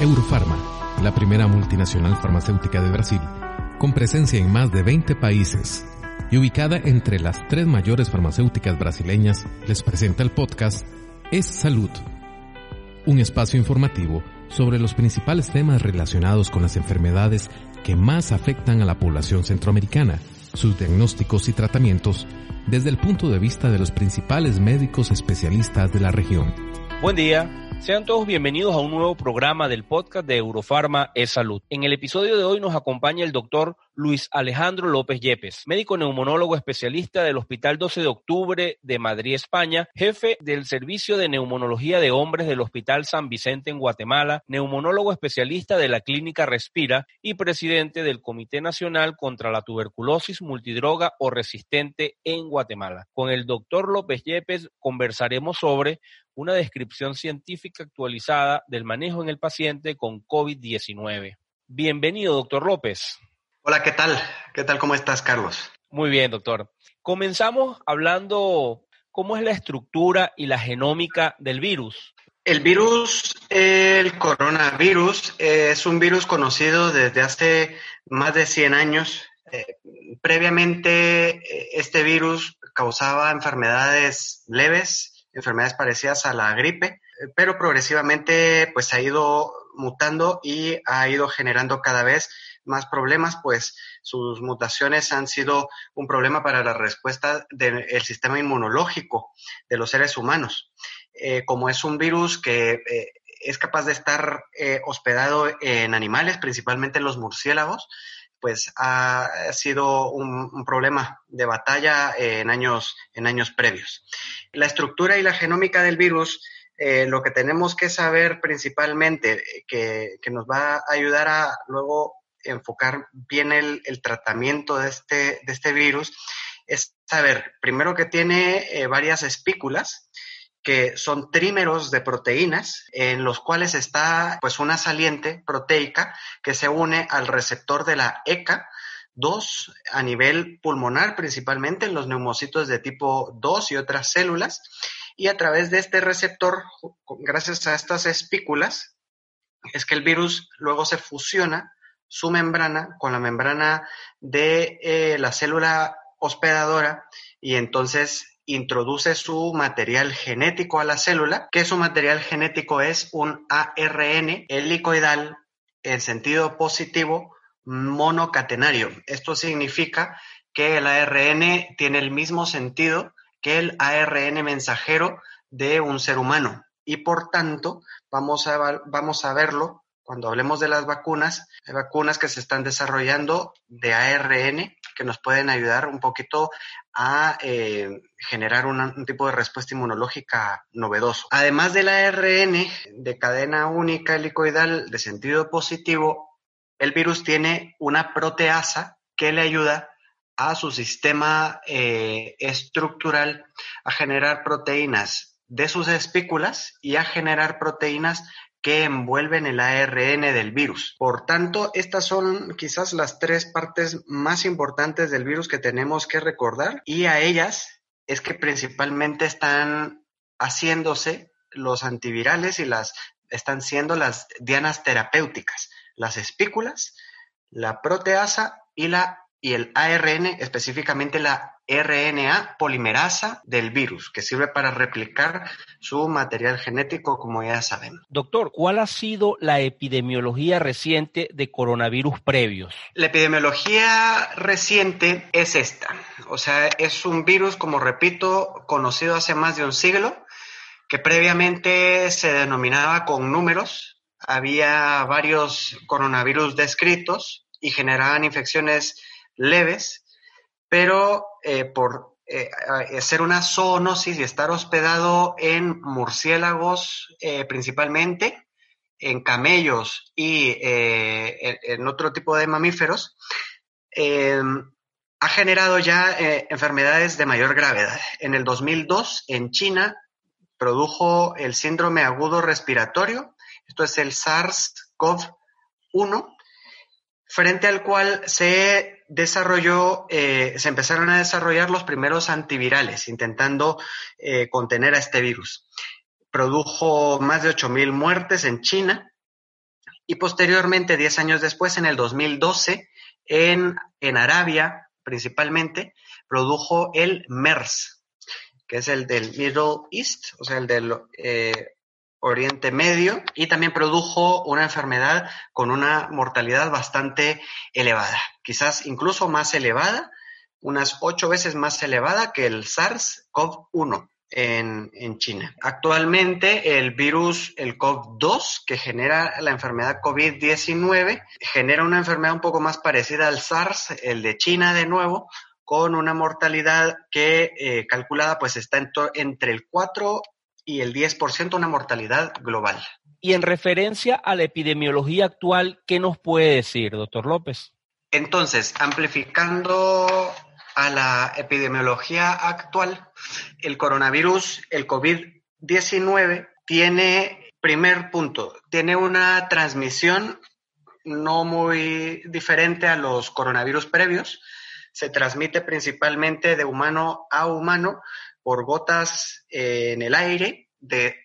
Eurofarma, la primera multinacional farmacéutica de Brasil, con presencia en más de 20 países y ubicada entre las tres mayores farmacéuticas brasileñas, les presenta el podcast Es Salud, un espacio informativo sobre los principales temas relacionados con las enfermedades que más afectan a la población centroamericana, sus diagnósticos y tratamientos desde el punto de vista de los principales médicos especialistas de la región. Buen día. Sean todos bienvenidos a un nuevo programa del podcast de Eurofarma es Salud. En el episodio de hoy nos acompaña el doctor Luis Alejandro López Yepes, médico neumonólogo especialista del Hospital 12 de Octubre de Madrid, España, jefe del Servicio de Neumonología de Hombres del Hospital San Vicente en Guatemala, neumonólogo especialista de la Clínica Respira y presidente del Comité Nacional contra la Tuberculosis Multidroga o Resistente en Guatemala. Con el doctor López Yepes conversaremos sobre una descripción científica actualizada del manejo en el paciente con COVID-19. Bienvenido, doctor López. Hola, ¿qué tal? ¿Qué tal? ¿Cómo estás, Carlos? Muy bien, doctor. Comenzamos hablando cómo es la estructura y la genómica del virus. El virus, el coronavirus, es un virus conocido desde hace más de 100 años. Eh, previamente, eh, este virus causaba enfermedades leves, enfermedades parecidas a la gripe, eh, pero progresivamente pues ha ido mutando y ha ido generando cada vez más problemas, pues sus mutaciones han sido un problema para la respuesta del sistema inmunológico de los seres humanos. Eh, como es un virus que eh, es capaz de estar hospedado en animales, principalmente en los murciélagos, pues ha sido un, problema de batalla en años, en años previos. La estructura y la genómica del virus, eh, lo que tenemos que saber principalmente, eh, que, nos va a ayudar a luego enfocar bien el, tratamiento de este, de este virus, es saber, primero que tiene eh, varias espículas, que son trímeros de proteínas en los cuales está pues una saliente proteica que se une al receptor de la ECA 2 a nivel pulmonar principalmente en los neumocitos de tipo 2 y otras células. Y a través de este receptor gracias a estas espículas es que el virus luego se fusiona su membrana con la membrana de eh, la célula hospedadora y entonces introduce su material genético a la célula, que su material genético es un ARN helicoidal en sentido positivo monocatenario. Esto significa que el ARN tiene el mismo sentido que el ARN mensajero de un ser humano y por tanto vamos a, vamos a verlo cuando hablemos de las vacunas, hay vacunas que se están desarrollando de ARN que nos pueden ayudar un poquito a eh, generar un tipo de respuesta inmunológica novedoso. Además del ARN de cadena única helicoidal de sentido positivo, el virus tiene una proteasa que le ayuda a su sistema eh, estructural a generar proteínas de sus espículas y a generar proteínas que envuelven el ARN del virus. Por tanto, estas son quizás las tres partes más importantes del virus que tenemos que recordar y a ellas es que principalmente están haciéndose los antivirales y las están siendo las dianas terapéuticas, las espículas, la proteasa y la y el ARN, específicamente la RNA polimerasa del virus, que sirve para replicar su material genético, como ya saben. Doctor, ¿cuál ha sido la epidemiología reciente de coronavirus previos? La epidemiología reciente es esta. O sea, es un virus, como repito, conocido hace más de un siglo, que previamente se denominaba con números. Había varios coronavirus descritos y generaban infecciones leves pero eh, por eh, ser una zoonosis y estar hospedado en murciélagos principalmente, en camellos y en, otro tipo de mamíferos, ha generado ya enfermedades de mayor gravedad. En el 2002, en China, produjo el síndrome agudo respiratorio, esto es el SARS-CoV-1, frente al cual se desarrolló, eh, se empezaron a desarrollar los primeros antivirales, intentando eh, contener a este virus. Produjo más de 8.000 muertes en China y posteriormente, 10 años después, en el 2012, en, en Arabia principalmente, produjo el MERS, que es el del Middle East, o sea, el del eh, Oriente Medio y también produjo una enfermedad con una mortalidad bastante elevada, quizás incluso más elevada, unas ocho veces más elevada que el SARS-CoV-1 en, en, China. Actualmente el virus, el CoV-2, que genera la enfermedad COVID-19, genera una enfermedad un poco más parecida al SARS, el de China de nuevo, con una mortalidad que eh, calculada pues está entre el 4 y el 10% una mortalidad global. Y en referencia a la epidemiología actual, ¿qué nos puede decir, doctor López? Entonces, amplificando a la epidemiología actual, el coronavirus, el COVID-19, tiene, primer punto, tiene una transmisión no muy diferente a los coronavirus previos. Se transmite principalmente de humano a humano, por gotas eh, en el aire,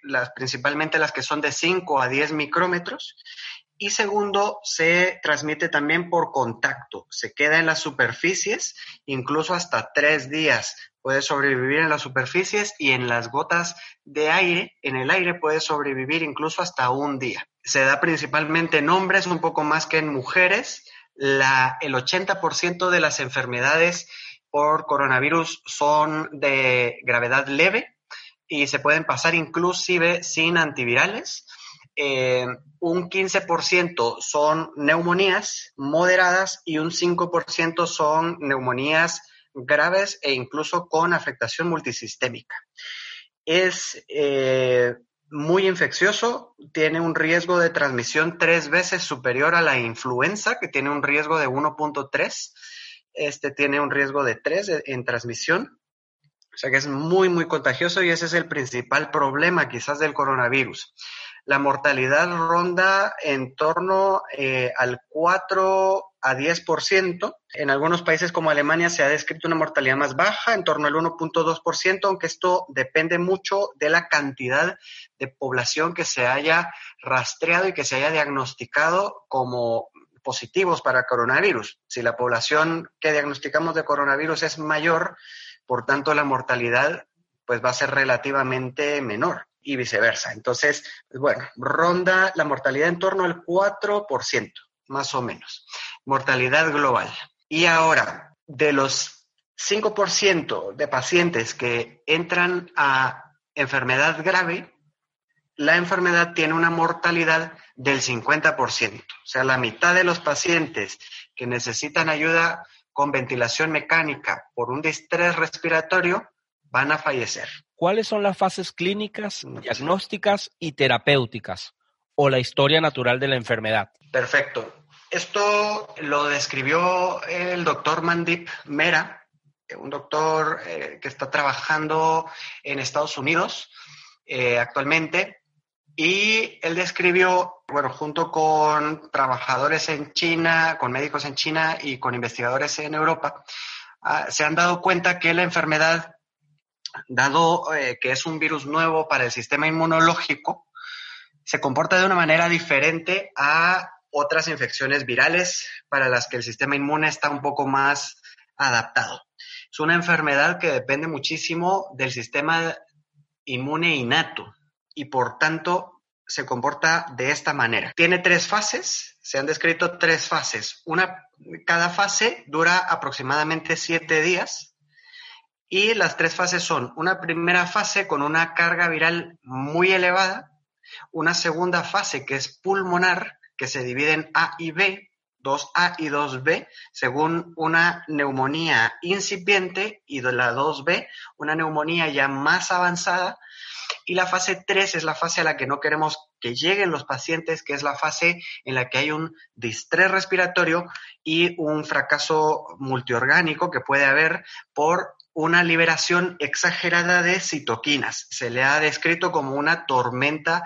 las, principalmente las que son de 5 a 10 micrómetros. Y segundo, se transmite también por contacto. Se queda en las superficies, incluso hasta tres días. Puede sobrevivir en las superficies y en las gotas de aire, en el aire puede sobrevivir incluso hasta un día. Se da principalmente en hombres, un poco más que en mujeres. La, el 80% de las enfermedades por coronavirus son de gravedad leve y se pueden pasar inclusive sin antivirales. Eh, un 15% son neumonías moderadas y un 5% son neumonías graves e incluso con afectación multisistémica. Es eh, muy infeccioso, tiene un riesgo de transmisión tres veces superior a la influenza, que tiene un riesgo de 1.3 este tiene un riesgo de 3 en transmisión, o sea que es muy, muy contagioso y ese es el principal problema quizás del coronavirus. La mortalidad ronda en torno eh, al 4 a 10%. En algunos países como Alemania se ha descrito una mortalidad más baja, en torno al 1.2%, aunque esto depende mucho de la cantidad de población que se haya rastreado y que se haya diagnosticado como positivos para coronavirus. Si la población que diagnosticamos de coronavirus es mayor, por tanto la mortalidad pues va a ser relativamente menor y viceversa. Entonces, pues, bueno, ronda la mortalidad en torno al 4%, más o menos. Mortalidad global. Y ahora, de los 5% de pacientes que entran a enfermedad grave, la enfermedad tiene una mortalidad del 50%. O sea, la mitad de los pacientes que necesitan ayuda con ventilación mecánica por un distrés respiratorio van a fallecer. ¿Cuáles son las fases clínicas, diagnósticas y terapéuticas o la historia natural de la enfermedad? Perfecto. Esto lo describió el doctor Mandip Mera, un doctor eh, que está trabajando en Estados Unidos eh, actualmente y él describió, bueno, junto con trabajadores en China, con médicos en China y con investigadores en Europa, ah, se han dado cuenta que la enfermedad, dado eh, que es un virus nuevo para el sistema inmunológico, se comporta de una manera diferente a otras infecciones virales para las que el sistema inmune está un poco más adaptado. Es una enfermedad que depende muchísimo del sistema inmune innato, y por tanto se comporta de esta manera. Tiene tres fases, se han descrito tres fases. Una, cada fase dura aproximadamente siete días y las tres fases son una primera fase con una carga viral muy elevada, una segunda fase que es pulmonar, que se divide en A y B, 2A y 2B, según una neumonía incipiente y de la 2B, una neumonía ya más avanzada. Y la fase 3 es la fase a la que no queremos que lleguen los pacientes, que es la fase en la que hay un distrés respiratorio y un fracaso multiorgánico que puede haber por una liberación exagerada de citoquinas. Se le ha descrito como una tormenta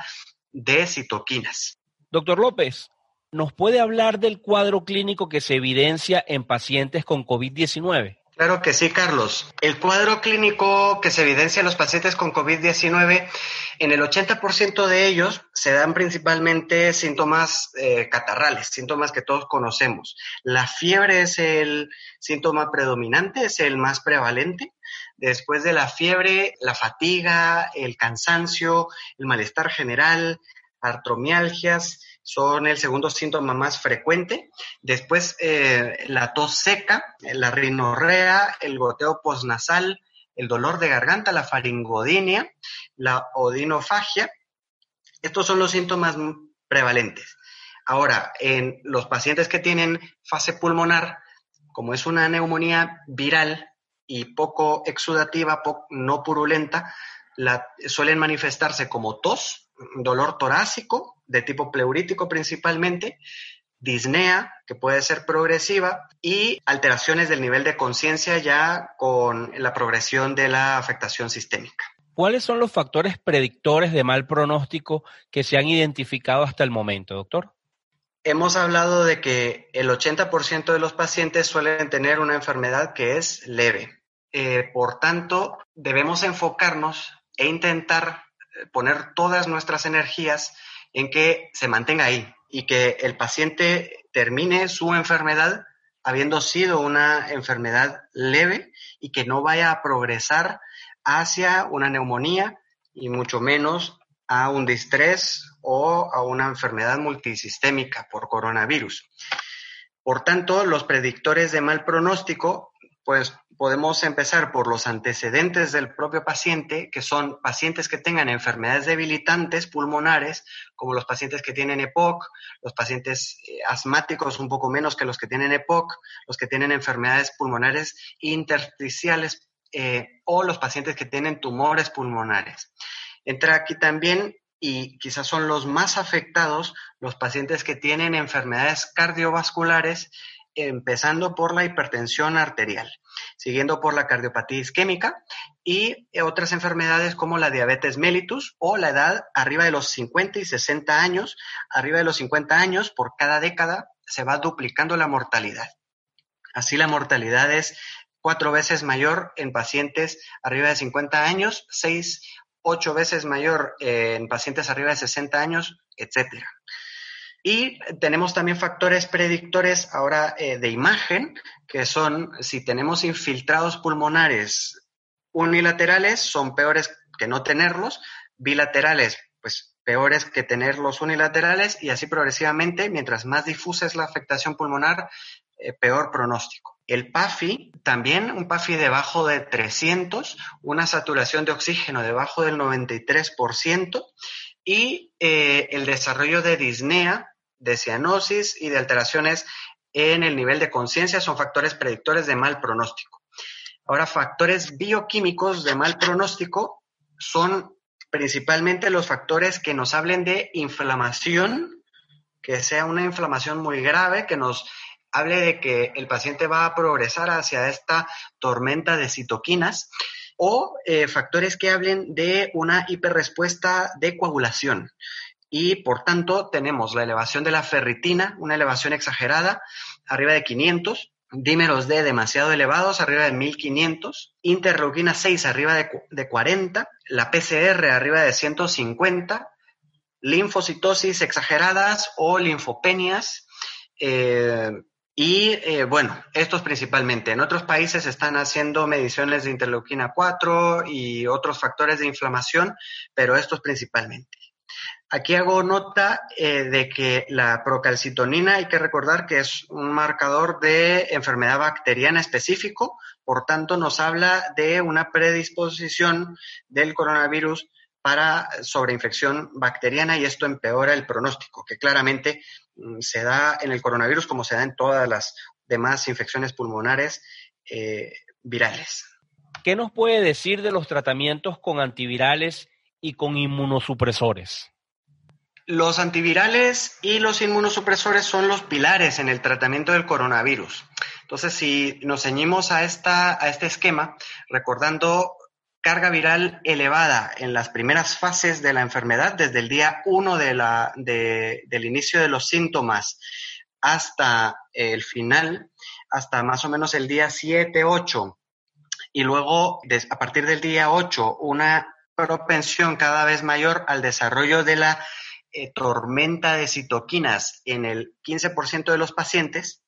de citoquinas. Doctor López, ¿nos puede hablar del cuadro clínico que se evidencia en pacientes con COVID-19? Claro que sí, Carlos. El cuadro clínico que se evidencia en los pacientes con COVID-19, en el 80% de ellos se dan principalmente síntomas eh, catarrales, síntomas que todos conocemos. La fiebre es el síntoma predominante, es el más prevalente. Después de la fiebre, la fatiga, el cansancio, el malestar general, artromialgias, son el segundo síntoma más frecuente. Después, eh, la tos seca, la rinorrea, el goteo posnasal, el dolor de garganta, la faringodinia, la odinofagia. Estos son los síntomas prevalentes. Ahora, en los pacientes que tienen fase pulmonar, como es una neumonía viral y poco exudativa, no purulenta, suelen manifestarse como tos, dolor torácico, de tipo pleurítico principalmente, disnea, que puede ser progresiva, y alteraciones del nivel de conciencia ya con la progresión de la afectación sistémica. ¿Cuáles son los factores predictores de mal pronóstico que se han identificado hasta el momento, doctor? Hemos hablado de que el 80% de los pacientes suelen tener una enfermedad que es leve. Eh, por tanto, debemos enfocarnos e intentar poner todas nuestras energías en que se mantenga ahí y que el paciente termine su enfermedad habiendo sido una enfermedad leve y que no vaya a progresar hacia una neumonía y mucho menos a un distrés o a una enfermedad multisistémica por coronavirus. Por tanto, los predictores de mal pronóstico pues podemos empezar por los antecedentes del propio paciente, que son pacientes que tengan enfermedades debilitantes pulmonares, como los pacientes que tienen EPOC, los pacientes eh, asmáticos un poco menos que los que tienen EPOC, los que tienen enfermedades pulmonares intersticiales eh, o los pacientes que tienen tumores pulmonares. Entra aquí también y quizás son los más afectados los pacientes que tienen enfermedades cardiovasculares empezando por la hipertensión arterial, siguiendo por la cardiopatía isquémica y otras enfermedades como la diabetes mellitus o la edad arriba de los 50 y 60 años. Arriba de los 50 años, por cada década, se va duplicando la mortalidad. Así la mortalidad es cuatro veces mayor en pacientes arriba de 50 años, seis, ocho veces mayor en pacientes arriba de 60 años, etcétera. Y tenemos también factores predictores ahora eh, de imagen, que son si tenemos infiltrados pulmonares unilaterales, son peores que no tenerlos, bilaterales, pues peores que tenerlos unilaterales. Y así progresivamente, mientras más difusa es la afectación pulmonar, eh, peor pronóstico. El PAFI, también un PAFI debajo de 300, una saturación de oxígeno debajo del 93% y eh, el desarrollo de disnea de cianosis y de alteraciones en el nivel de conciencia son factores predictores de mal pronóstico. Ahora, factores bioquímicos de mal pronóstico son principalmente los factores que nos hablen de inflamación, que sea una inflamación muy grave, que nos hable de que el paciente va a progresar hacia esta tormenta de citoquinas, o eh, factores que hablen de una hiperrespuesta de coagulación y por tanto tenemos la elevación de la ferritina, una elevación exagerada, arriba de 500, dímeros D demasiado elevados, arriba de 1500, interleuquina 6 arriba de, 40, la PCR arriba de 150, linfocitosis exageradas o linfopenias. Eh, y eh, bueno, estos principalmente. En otros países están haciendo mediciones de interleuquina 4 y otros factores de inflamación, pero estos principalmente. Aquí hago nota eh, de que la procalcitonina hay que recordar que es un marcador de enfermedad bacteriana específico, por tanto nos habla de una predisposición del coronavirus para sobreinfección bacteriana y esto empeora el pronóstico, que claramente mm, se da en el coronavirus como se da en todas las demás infecciones pulmonares eh, virales. ¿Qué nos puede decir de los tratamientos con antivirales y con inmunosupresores? Los antivirales y los inmunosupresores son los pilares en el tratamiento del coronavirus. Entonces, si nos ceñimos a, esta, a este esquema, recordando carga viral elevada en las primeras fases de la enfermedad, desde el día 1 de del inicio de los síntomas hasta el final, hasta más o menos el día 7, 8, y luego a partir del día 8 una propensión cada vez mayor al desarrollo de la eh, tormenta de citoquinas en el 15% de los pacientes,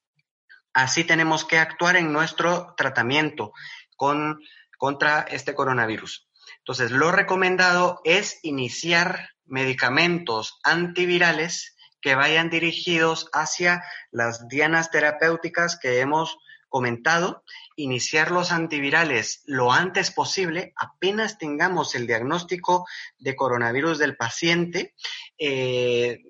así tenemos que actuar en nuestro tratamiento con, contra este coronavirus. Entonces, lo recomendado es iniciar medicamentos antivirales que vayan dirigidos hacia las dianas terapéuticas que hemos comentado, iniciar los antivirales lo antes posible, apenas tengamos el diagnóstico de coronavirus del paciente. Eh,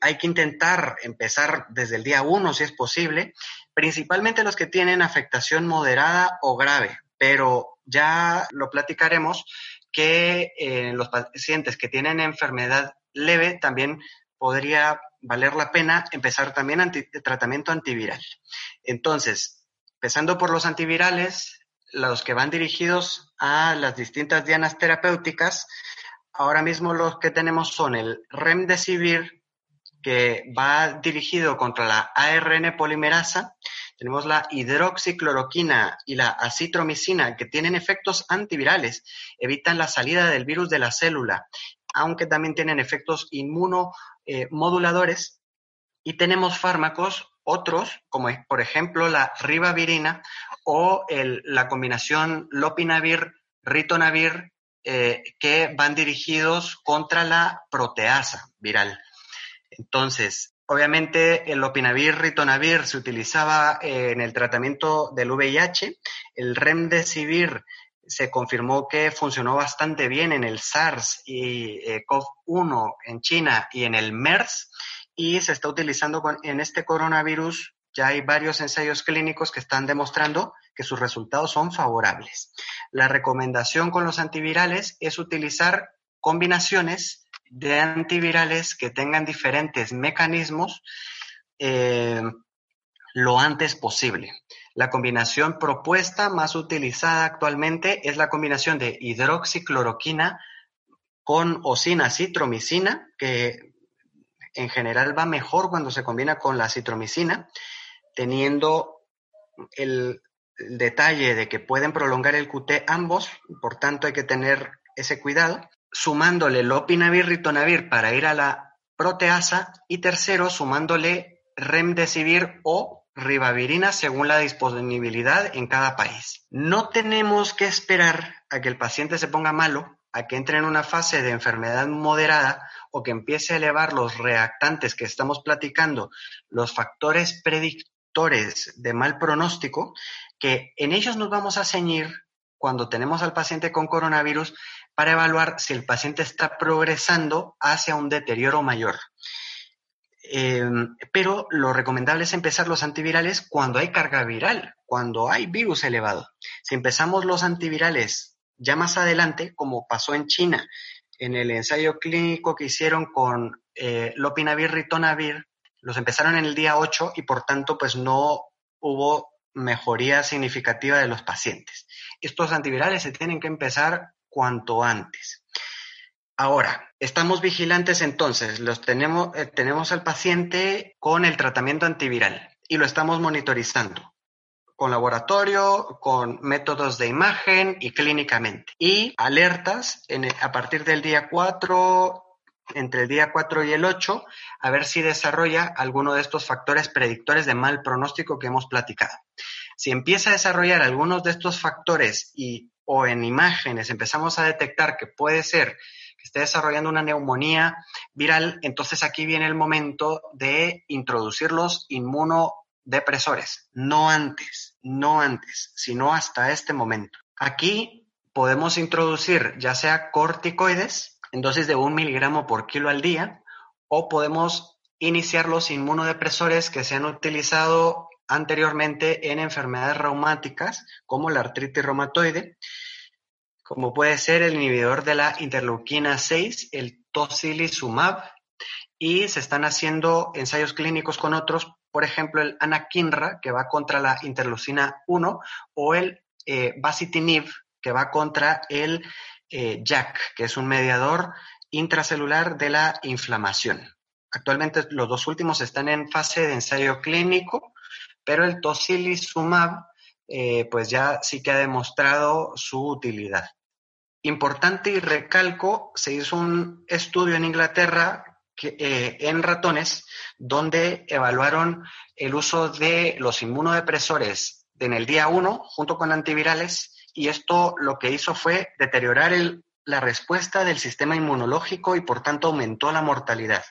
hay que intentar empezar desde el día 1 si es posible, principalmente los que tienen afectación moderada o grave, pero ya lo platicaremos que eh, los pacientes que tienen enfermedad leve también podría valer la pena empezar también tratamiento antiviral. Entonces, empezando por los antivirales, los que van dirigidos a las distintas dianas terapéuticas, ahora mismo los que tenemos son el Remdesivir, que va dirigido contra la ARN polimerasa, tenemos la hidroxicloroquina y la acitromicina, que tienen efectos antivirales, evitan la salida del virus de la célula, aunque también tienen efectos inmuno eh, moduladores y tenemos fármacos otros, como por ejemplo la ribavirina o la combinación lopinavir-ritonavir, eh, que van dirigidos contra la proteasa viral. Entonces, obviamente el lopinavir-ritonavir se utilizaba eh, en el tratamiento del VIH, el remdesivir se confirmó que funcionó bastante bien en el SARS y eh, COV-1 en China y en el MERS y se está utilizando en este coronavirus. Ya hay varios ensayos clínicos que están demostrando que sus resultados son favorables. La recomendación con los antivirales es utilizar combinaciones de antivirales que tengan diferentes mecanismos eh, lo antes posible. La combinación propuesta más utilizada actualmente es la combinación de hidroxicloroquina con osina citromicina, que en general va mejor cuando se combina con la citromicina, teniendo el, detalle de que pueden prolongar el QT ambos, por tanto hay que tener ese cuidado, sumándole lopinavir ritonavir para ir a la proteasa y tercero sumándole remdesivir o ribavirina según la disponibilidad en cada país. No tenemos que esperar a que el paciente se ponga malo, a que entre en una fase de enfermedad moderada o que empiece a elevar los reactantes que estamos platicando, los factores predictores de mal pronóstico, que en ellos nos vamos a ceñir cuando tenemos al paciente con coronavirus para evaluar si el paciente está progresando hacia un deterioro mayor. Em, pero lo recomendable es empezar los antivirales cuando hay carga viral, cuando hay virus elevado. Si empezamos los antivirales ya más adelante, como pasó en China, en el ensayo clínico que hicieron con eh, lopinavir, ritonavir, los empezaron en el día 8 y por tanto pues no hubo mejoría significativa de los pacientes. Estos antivirales se tienen que empezar cuanto antes. Ahora, estamos vigilantes entonces, los tenemos, eh, tenemos al paciente con el tratamiento antiviral y lo estamos monitorizando con laboratorio, con métodos de imagen y clínicamente. Y alertas a partir del día 4, entre el día 4 y el 8, a ver si desarrolla alguno de estos factores predictores de mal pronóstico que hemos platicado. Si empieza a desarrollar algunos de estos factores y o en imágenes empezamos a detectar que puede ser que esté desarrollando una neumonía viral, entonces aquí viene el momento de introducir los inmunodepresores, no antes, no antes, sino hasta este momento. Aquí podemos introducir ya sea corticoides en dosis de un miligramo por kilo al día o podemos iniciar los inmunodepresores que se han utilizado anteriormente en enfermedades reumáticas como la artritis reumatoide, como puede ser el inhibidor de la interleuquina 6, el tocilizumab, y se están haciendo ensayos clínicos con otros, por ejemplo, el anakinra, que va contra la interleucina 1, o el eh, basitinib, que va contra el eh, JAK, que es un mediador intracelular de la inflamación. Actualmente los dos últimos están en fase de ensayo clínico, pero el tocilizumab eh, pues ya sí que ha demostrado su utilidad. Importante y recalco, se hizo un estudio en Inglaterra eh, en ratones donde evaluaron el uso de los inmunodepresores en el día 1 junto con antivirales y esto lo que hizo fue deteriorar la respuesta del sistema inmunológico y por tanto aumentó la mortalidad.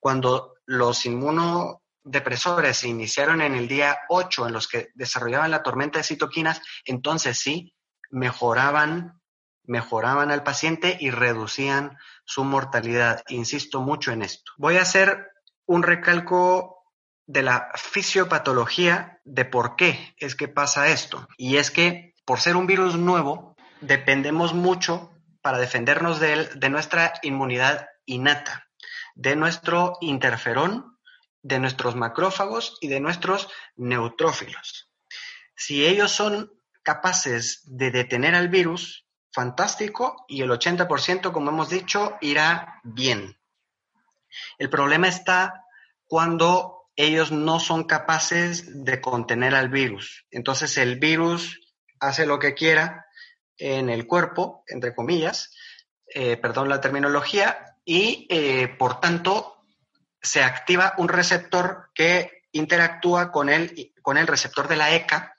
Cuando los inmunodepresores se iniciaron en el día 8, en los que desarrollaban la tormenta de citoquinas, entonces sí mejoraban, mejoraban al paciente y reducían su mortalidad. Insisto mucho en esto. Voy a hacer un recalco de la fisiopatología de por qué es que pasa esto. Y es que por ser un virus nuevo, dependemos mucho para defendernos de él de nuestra inmunidad innata de nuestro interferón, de nuestros macrófagos y de nuestros neutrófilos. Si ellos son capaces de detener al virus, fantástico, y el 80%, como hemos dicho, irá bien. El problema está cuando ellos no son capaces de contener al virus. Entonces el virus hace lo que quiera en el cuerpo, entre comillas, eh, perdón la terminología, y eh, por tanto se activa un receptor que interactúa con el, con el receptor de la ECA,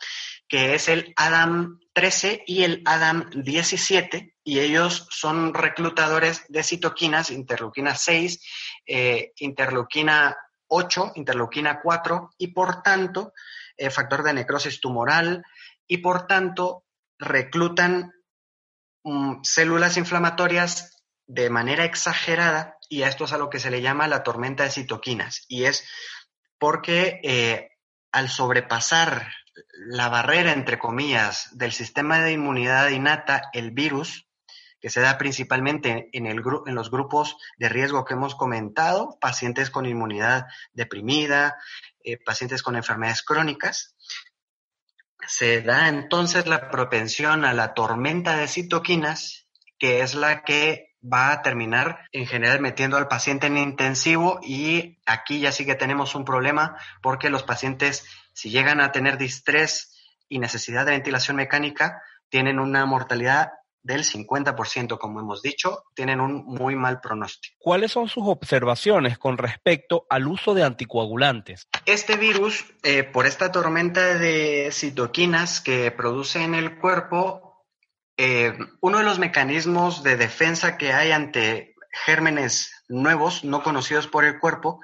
que es el ADAM 13 y el ADAM 17, y ellos son reclutadores de citoquinas, interleuquina 6, eh, interleuquina 8, interleuquina 4, y por tanto, eh, factor de necrosis tumoral, y por tanto, reclutan mm, células inflamatorias de manera exagerada y a esto es a lo que se le llama la tormenta de citoquinas y es porque eh, al sobrepasar la barrera, entre comillas, del sistema de inmunidad innata, el virus, que se da principalmente en, el en los grupos de riesgo que hemos comentado, pacientes con inmunidad deprimida, eh, pacientes con enfermedades crónicas, se da entonces la propensión a la tormenta de citoquinas, que es la que va a terminar en general metiendo al paciente en intensivo y aquí ya sí que tenemos un problema porque los pacientes si llegan a tener distrés y necesidad de ventilación mecánica tienen una mortalidad del 50%, como hemos dicho, tienen un muy mal pronóstico. ¿Cuáles son sus observaciones con respecto al uso de anticoagulantes? Este virus, eh, por esta tormenta de citoquinas que produce en el cuerpo, eh, uno de los mecanismos de defensa que hay ante gérmenes nuevos, no conocidos por el cuerpo,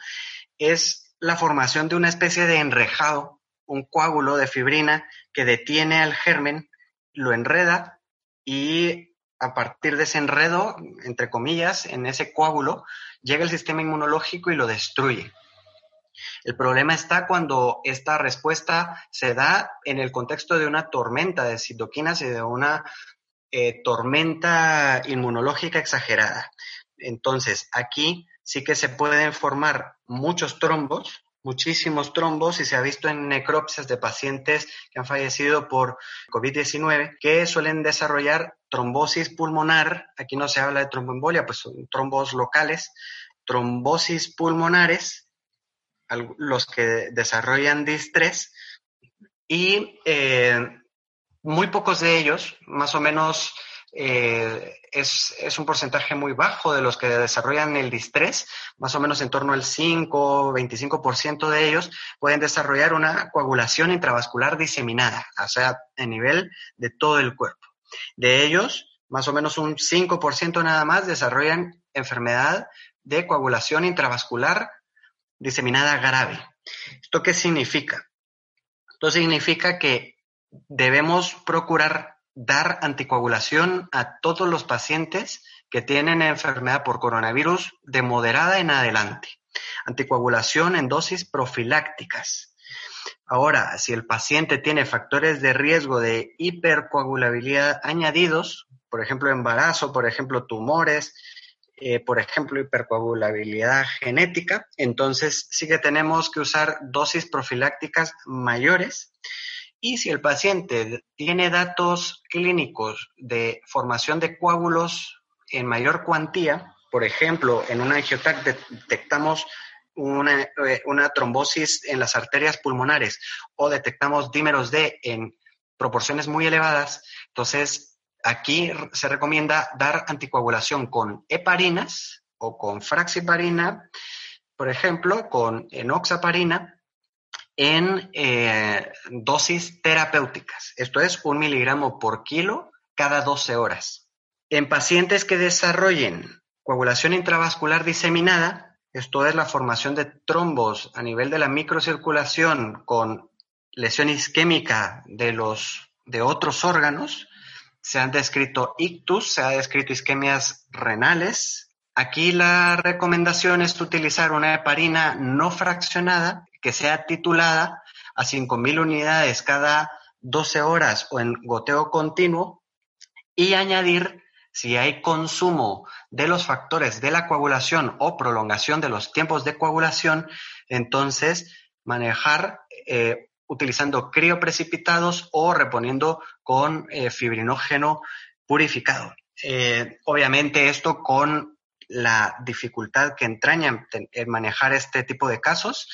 es la formación de una especie de enrejado, un coágulo de fibrina que detiene al germen, lo enreda y a partir de ese enredo, entre comillas, en ese coágulo, llega el sistema inmunológico y lo destruye. El problema está cuando esta respuesta se da en el contexto de una tormenta de citoquinas y de una eh, tormenta inmunológica exagerada. Entonces, aquí sí que se pueden formar muchos trombos, muchísimos trombos, y se ha visto en necropsias de pacientes que han fallecido por COVID-19, que suelen desarrollar trombosis pulmonar. Aquí no se habla de tromboembolia, pues son trombos locales, trombosis pulmonares, los que desarrollan distrés, y eh, muy pocos de ellos, más o menos eh, es, un porcentaje muy bajo de los que desarrollan el distrés, más o menos en torno al 5, 25% de ellos pueden desarrollar una coagulación intravascular diseminada, o sea, a nivel de todo el cuerpo. De ellos, más o menos un 5% nada más desarrollan enfermedad de coagulación intravascular diseminada grave. ¿Esto qué significa? Esto significa que debemos procurar dar anticoagulación a todos los pacientes que tienen enfermedad por coronavirus de moderada en adelante. Anticoagulación en dosis profilácticas. Ahora, si el paciente tiene factores de riesgo de hipercoagulabilidad añadidos, por ejemplo, embarazo, por ejemplo, tumores, eh, por ejemplo, hipercoagulabilidad genética, entonces sí que tenemos que usar dosis profilácticas mayores. Y si el paciente tiene datos clínicos de formación de coágulos en mayor cuantía, por ejemplo, en un angiotac detectamos una, eh, una, trombosis en las arterias pulmonares o detectamos dímeros D en proporciones muy elevadas, entonces Aquí se recomienda dar anticoagulación con heparinas o con fraxiparina, por ejemplo, con enoxaparina en eh, dosis terapéuticas. Esto es un miligramo por kilo cada 12 horas. En pacientes que desarrollen coagulación intravascular diseminada, esto es la formación de trombos a nivel de la microcirculación con lesión isquémica de los de otros órganos, se han descrito ictus, se ha descrito isquemias renales. Aquí la recomendación es utilizar una heparina no fraccionada que sea titulada a 5.000 unidades cada 12 horas o en goteo continuo y añadir si hay consumo de los factores de la coagulación o prolongación de los tiempos de coagulación, entonces manejar eh, utilizando crioprecipitados o reponiendo con eh, fibrinógeno purificado. Eh, obviamente esto con la dificultad que entraña en manejar este tipo de casos,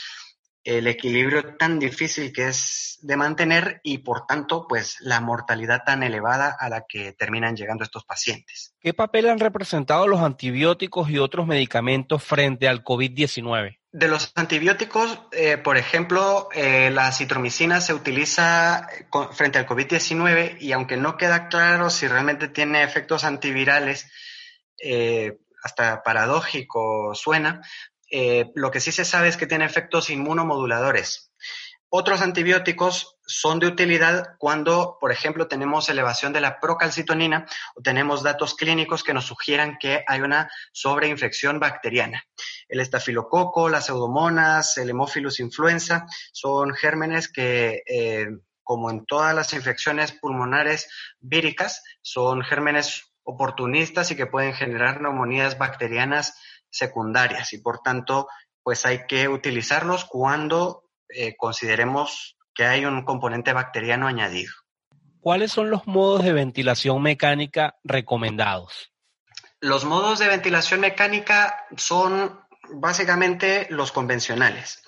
el equilibrio tan difícil que es de mantener y por tanto pues la mortalidad tan elevada a la que terminan llegando estos pacientes. ¿Qué papel han representado los antibióticos y otros medicamentos frente al COVID-19? De los antibióticos, eh, por ejemplo, eh, la citromicina se utiliza frente al COVID-19 y aunque no queda claro si realmente tiene efectos antivirales, eh, hasta paradójico suena, eh, lo que sí se sabe es que tiene efectos inmunomoduladores. Otros antibióticos son de utilidad cuando, por ejemplo, tenemos elevación de la procalcitonina o tenemos datos clínicos que nos sugieran que hay una sobreinfección bacteriana. El estafilococo, las pseudomonas, el hemófilus influenza son gérmenes que, eh, como en todas las infecciones pulmonares víricas, son gérmenes oportunistas y que pueden generar neumonías bacterianas secundarias y por tanto pues hay que utilizarlos cuando eh, consideremos que hay un componente bacteriano añadido. ¿Cuáles son los modos de ventilación mecánica recomendados? Los modos de ventilación mecánica son básicamente los convencionales.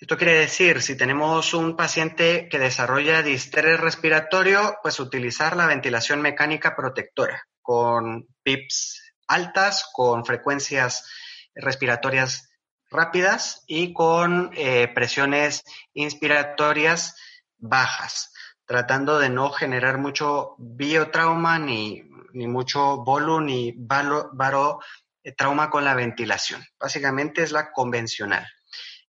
Esto quiere decir, si tenemos un paciente que desarrolla distrés respiratorio, pues utilizar la ventilación mecánica protectora con PIPs altas, con frecuencias respiratorias rápidas y con eh, presiones inspiratorias bajas, tratando de no generar mucho biotrauma ni, ni mucho bolo ni baro, eh, trauma con la ventilación. Básicamente es la convencional.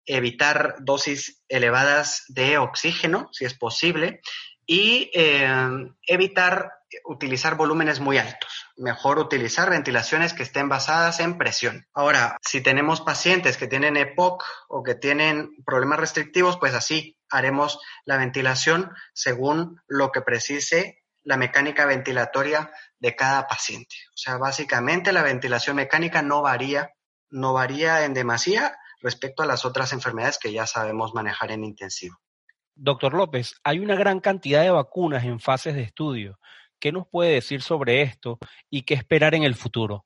Evitar dosis elevadas de oxígeno, si es posible, y eh, evitar utilizar volúmenes muy altos. Mejor utilizar ventilaciones que estén basadas en presión. Ahora, si tenemos pacientes que tienen EPOC o que tienen problemas restrictivos, pues así haremos la ventilación según lo que precise la mecánica ventilatoria de cada paciente. O sea, básicamente la ventilación mecánica no varía, no varía en demasía respecto a las otras enfermedades que ya sabemos manejar en intensivo. Doctor López, hay una gran cantidad de vacunas en fases de estudio. ¿Qué nos puede decir sobre esto y qué esperar en el futuro?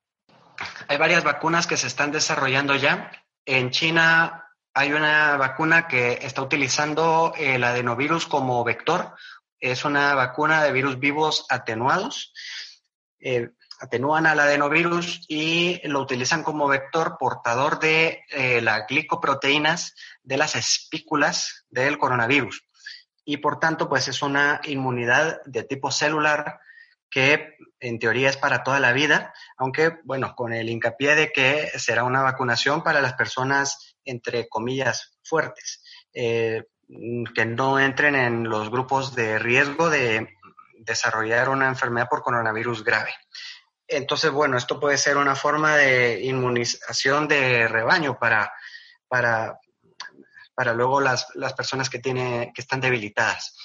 Hay varias vacunas que se están desarrollando ya. En China hay una vacuna que está utilizando el adenovirus como vector. Es una vacuna de virus vivos atenuados. Eh, atenúan al adenovirus y lo utilizan como vector portador de eh, las glicoproteínas de las espículas del coronavirus. Y por tanto, pues es una inmunidad de tipo celular que en teoría es para toda la vida, aunque, bueno, con el hincapié de que será una vacunación para las personas, entre comillas, fuertes, eh, que no entren en los grupos de riesgo de, desarrollar una enfermedad por coronavirus grave. Entonces, bueno, esto puede ser una forma de inmunización de rebaño para, para, para luego las, las personas que, tiene, que están debilitadas.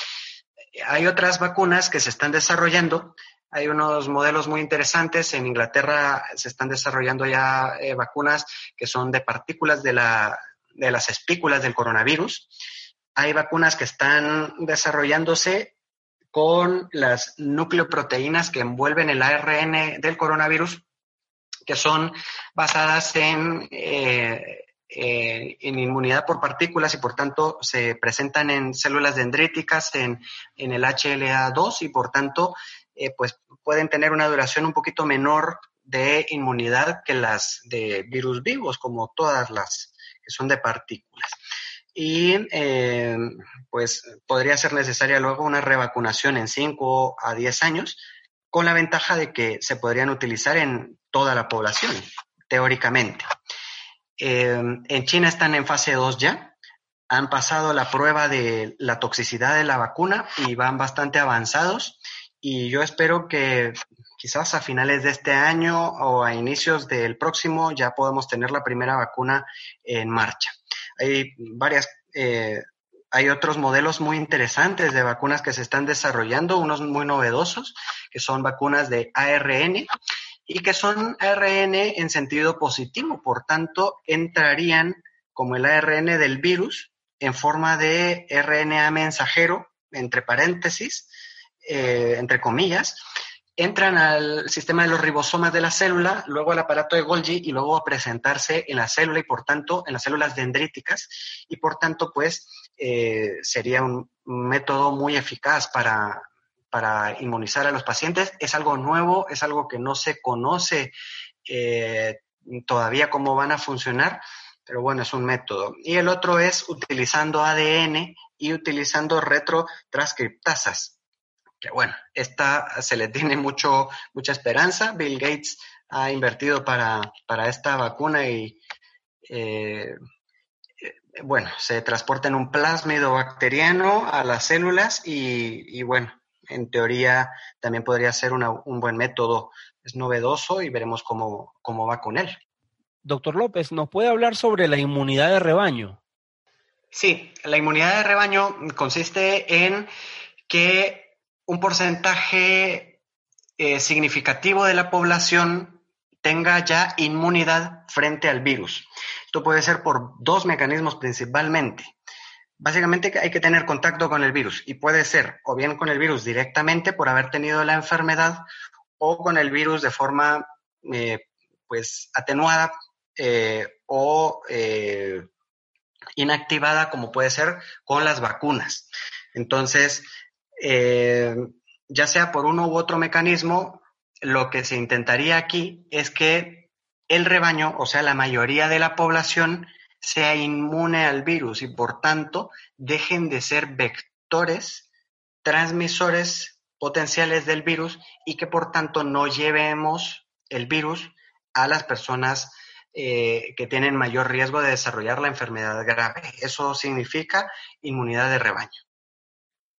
Hay otras vacunas que se están desarrollando. Hay unos modelos muy interesantes. En Inglaterra se están desarrollando ya eh, vacunas que son de partículas de, la, de las espículas del coronavirus. Hay vacunas que están desarrollándose con las nucleoproteínas que envuelven el ARN del coronavirus, que son basadas en, eh, eh, en inmunidad por partículas y por tanto se presentan en células dendríticas, en, en el HLA2 y por tanto eh, pues pueden tener una duración un poquito menor de inmunidad que las de virus vivos, como todas las que son de partículas y eh, pues podría ser necesaria luego una revacunación en 5 a 10 años, con la ventaja de que se podrían utilizar en toda la población, teóricamente. Eh, en China están en fase 2 ya, han pasado la prueba de la toxicidad de la vacuna y van bastante avanzados y yo espero que quizás a finales de este año o a inicios del próximo ya podamos tener la primera vacuna en marcha. Hay varias, eh, hay otros modelos muy interesantes de vacunas que se están desarrollando, unos muy novedosos, que son vacunas de ARN y que son ARN en sentido positivo, por tanto, entrarían como el ARN del virus en forma de RNA mensajero, entre paréntesis, eh, entre comillas, entran al sistema de los ribosomas de la célula, luego al aparato de Golgi y luego a presentarse en la célula y por tanto en las células dendríticas y por tanto pues eh, sería un método muy eficaz para, para inmunizar a los pacientes. Es algo nuevo, es algo que no se conoce eh, todavía cómo van a funcionar, pero bueno, es un método. Y el otro es utilizando ADN y utilizando retrotranscriptasas que bueno, esta se le tiene mucho, mucha esperanza. Bill Gates ha invertido para, para esta vacuna y eh, eh, bueno, se transporta en un plásmido bacteriano a las células y, bueno, en teoría también podría ser un buen método. Es novedoso y veremos cómo, cómo va con él. Doctor López, ¿nos puede hablar sobre la inmunidad de rebaño? Sí, la inmunidad de rebaño consiste en que un porcentaje eh, significativo de la población tenga ya inmunidad frente al virus. Esto puede ser por dos mecanismos principalmente. Básicamente hay que tener contacto con el virus y puede ser o bien con el virus directamente por haber tenido la enfermedad o con el virus de forma eh, pues atenuada eh, o inactivada como puede ser con las vacunas. Entonces, eh, ya sea por uno u otro mecanismo, lo que se intentaría aquí es que el rebaño, o sea, la mayoría de la población, sea inmune al virus y por tanto dejen de ser vectores, transmisores potenciales del virus y que por tanto no llevemos el virus a las personas eh, que tienen mayor riesgo de desarrollar la enfermedad grave. Eso significa inmunidad de rebaño.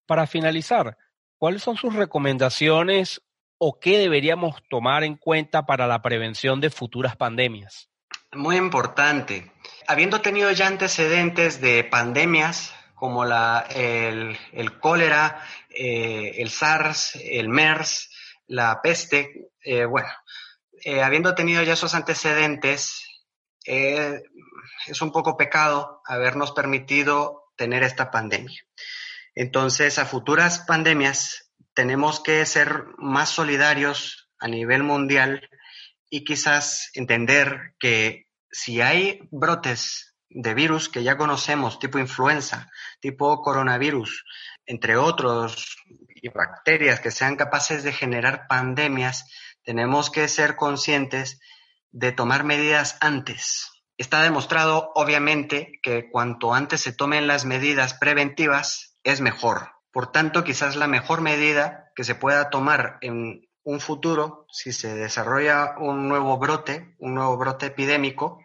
Para finalizar, ¿cuáles son sus recomendaciones o qué deberíamos tomar en cuenta para la prevención de futuras pandemias? Muy importante. Habiendo tenido ya antecedentes de pandemias como la, el, cólera, eh, el SARS, el MERS, la peste, eh, bueno, eh, habiendo tenido ya esos antecedentes, es un poco pecado habernos permitido tener esta pandemia. Entonces, a futuras pandemias tenemos que ser más solidarios a nivel mundial y quizás entender que si hay brotes de virus que ya conocemos, tipo influenza, tipo coronavirus, entre otros, y bacterias que sean capaces de generar pandemias, tenemos que ser conscientes de tomar medidas antes. Está demostrado, obviamente, que cuanto antes se tomen las medidas preventivas, es mejor. Por tanto, quizás la mejor medida que se pueda tomar en un futuro, si se desarrolla un nuevo brote, un nuevo brote epidémico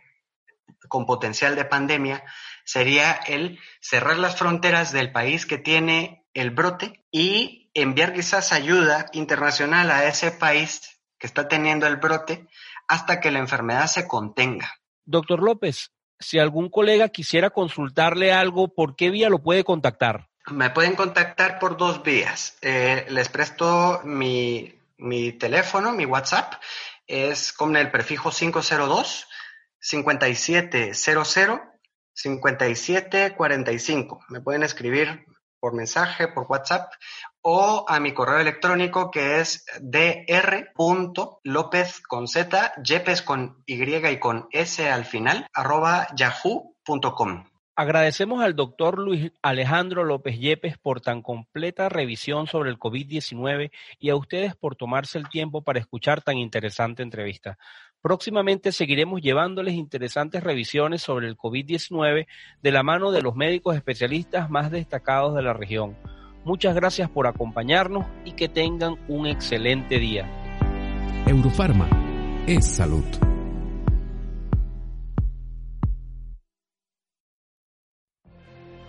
con potencial de pandemia, sería el cerrar las fronteras del país que tiene el brote y enviar quizás ayuda internacional a ese país que está teniendo el brote hasta que la enfermedad se contenga. Doctor López, si algún colega quisiera consultarle algo, ¿por qué vía lo puede contactar? Me pueden contactar por dos vías. Eh, les presto mi, mi teléfono, mi WhatsApp, es con el prefijo 502 5700 5745. Me pueden escribir por mensaje, por WhatsApp o a mi correo electrónico que es dr.lopez con z, yepes con y y con s al final, arroba yahoo.com. Agradecemos al doctor Luis Alejandro López Yepes por tan completa revisión sobre el COVID-19 y a ustedes por tomarse el tiempo para escuchar tan interesante entrevista. Próximamente seguiremos llevándoles interesantes revisiones sobre el COVID-19 de la mano de los médicos especialistas más destacados de la región. Muchas gracias por acompañarnos y que tengan un excelente día. Eurofarma es salud.